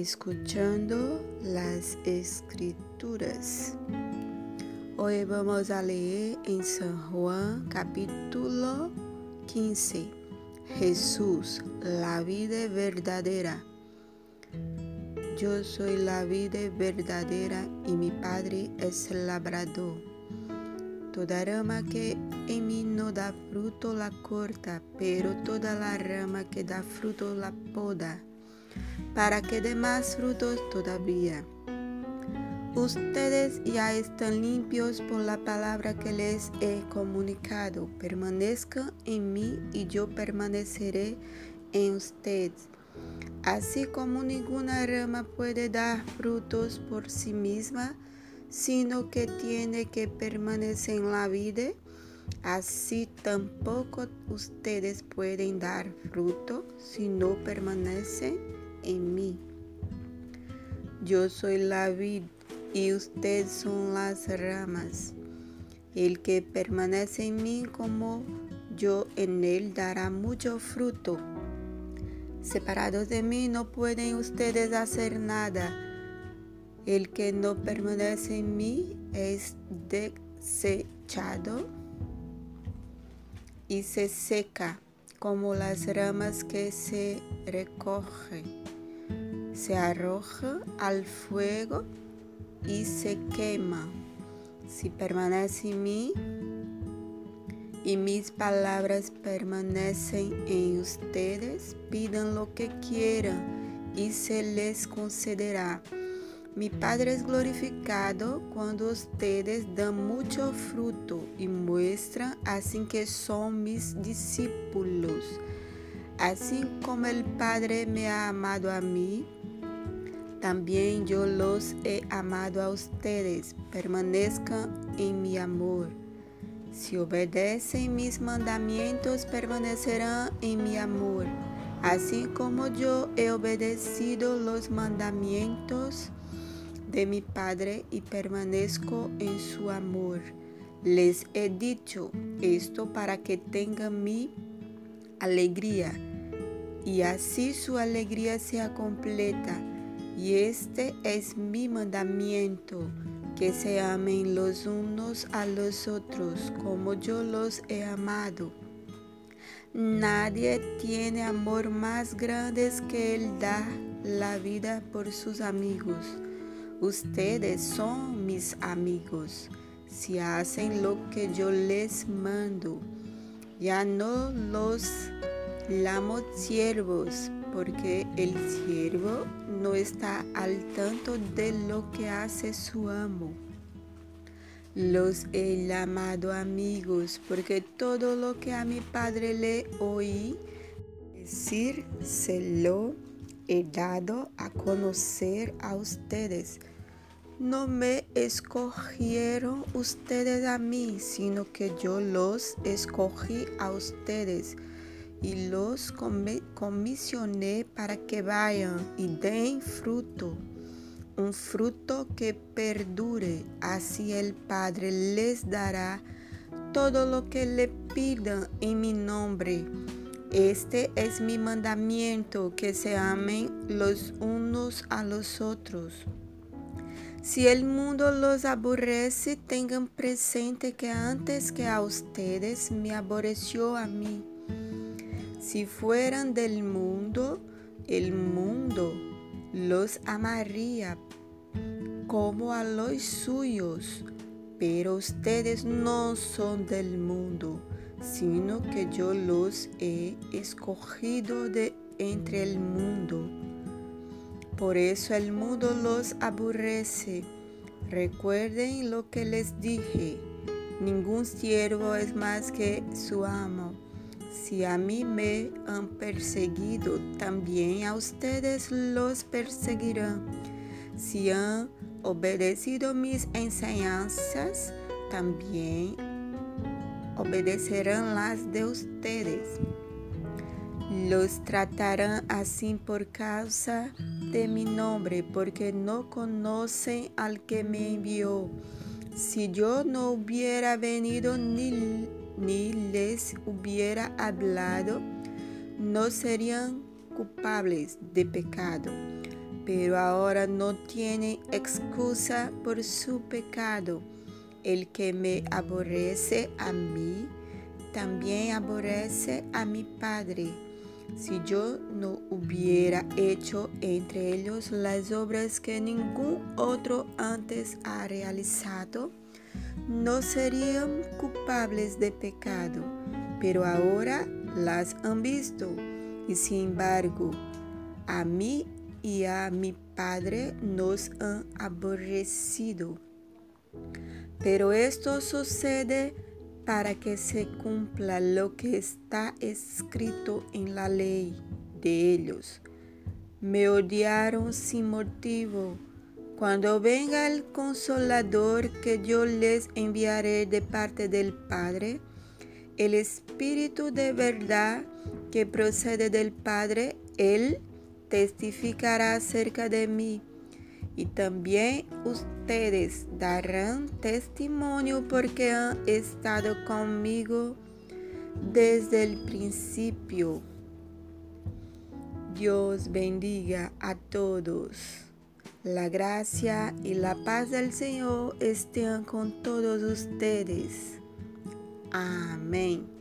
escuchando las escrituras. Hoy vamos a leer en San Juan capítulo 15. Jesús, la vida verdadera. Yo soy la vida verdadera y mi Padre es el labrador. Toda rama que en mí no da fruto la corta, pero toda la rama que da fruto la poda para que dé más frutos todavía. Ustedes ya están limpios por la palabra que les he comunicado. Permanezcan en mí y yo permaneceré en ustedes. Así como ninguna rama puede dar frutos por sí misma, sino que tiene que permanecer en la vida, así tampoco ustedes pueden dar fruto si no permanecen en mí. Yo soy la vid y ustedes son las ramas. El que permanece en mí como yo en él dará mucho fruto. Separados de mí no pueden ustedes hacer nada. El que no permanece en mí es desechado y se seca como las ramas que se recogen se arroja al fuego y se quema. Si permanece en mí y mis palabras permanecen en ustedes, pidan lo que quieran y se les concederá. Mi Padre es glorificado cuando ustedes dan mucho fruto y muestran así que son mis discípulos. Así como el Padre me ha amado a mí, también yo los he amado a ustedes. Permanezcan en mi amor. Si obedecen mis mandamientos, permanecerán en mi amor. Así como yo he obedecido los mandamientos de mi Padre y permanezco en su amor. Les he dicho esto para que tengan mi alegría y así su alegría sea completa. Y este es mi mandamiento, que se amen los unos a los otros como yo los he amado. Nadie tiene amor más grande que el da la vida por sus amigos. Ustedes son mis amigos si hacen lo que yo les mando. Ya no los llamo siervos porque el siervo no está al tanto de lo que hace su amo. Los he llamado amigos porque todo lo que a mi padre le oí decir se lo he dado a conocer a ustedes. No me escogieron ustedes a mí, sino que yo los escogí a ustedes y los comisioné para que vayan y den fruto, un fruto que perdure. Así el Padre les dará todo lo que le pidan en mi nombre. Este es mi mandamiento, que se amen los unos a los otros. Si el mundo los aborrece, tengan presente que antes que a ustedes me aborreció a mí. Si fueran del mundo, el mundo los amaría como a los suyos, pero ustedes no son del mundo, sino que yo los he escogido de entre el mundo. Por eso el mundo los aborrece. Recuerden lo que les dije, ningún siervo es más que su amo. Si a mí me han perseguido, también a ustedes los perseguirán. Si han obedecido mis enseñanzas, también obedecerán las de ustedes. Los tratarán así por causa de mi nombre, porque no conocen al que me envió. Si yo no hubiera venido ni ni les hubiera hablado, no serían culpables de pecado. pero ahora no tiene excusa por su pecado. El que me aborrece a mí, también aborrece a mi Padre. Si yo no hubiera hecho entre ellos las obras que ningún otro antes ha realizado, no serían culpables de pecado, pero ahora las han visto y sin embargo a mí y a mi Padre nos han aborrecido. Pero esto sucede para que se cumpla lo que está escrito en la ley de ellos. Me odiaron sin motivo. Cuando venga el consolador que yo les enviaré de parte del Padre, el Espíritu de verdad que procede del Padre, Él testificará acerca de mí. Y también ustedes darán testimonio porque han estado conmigo desde el principio. Dios bendiga a todos. La gracia y la paz del Señor estén con todos ustedes. Amén.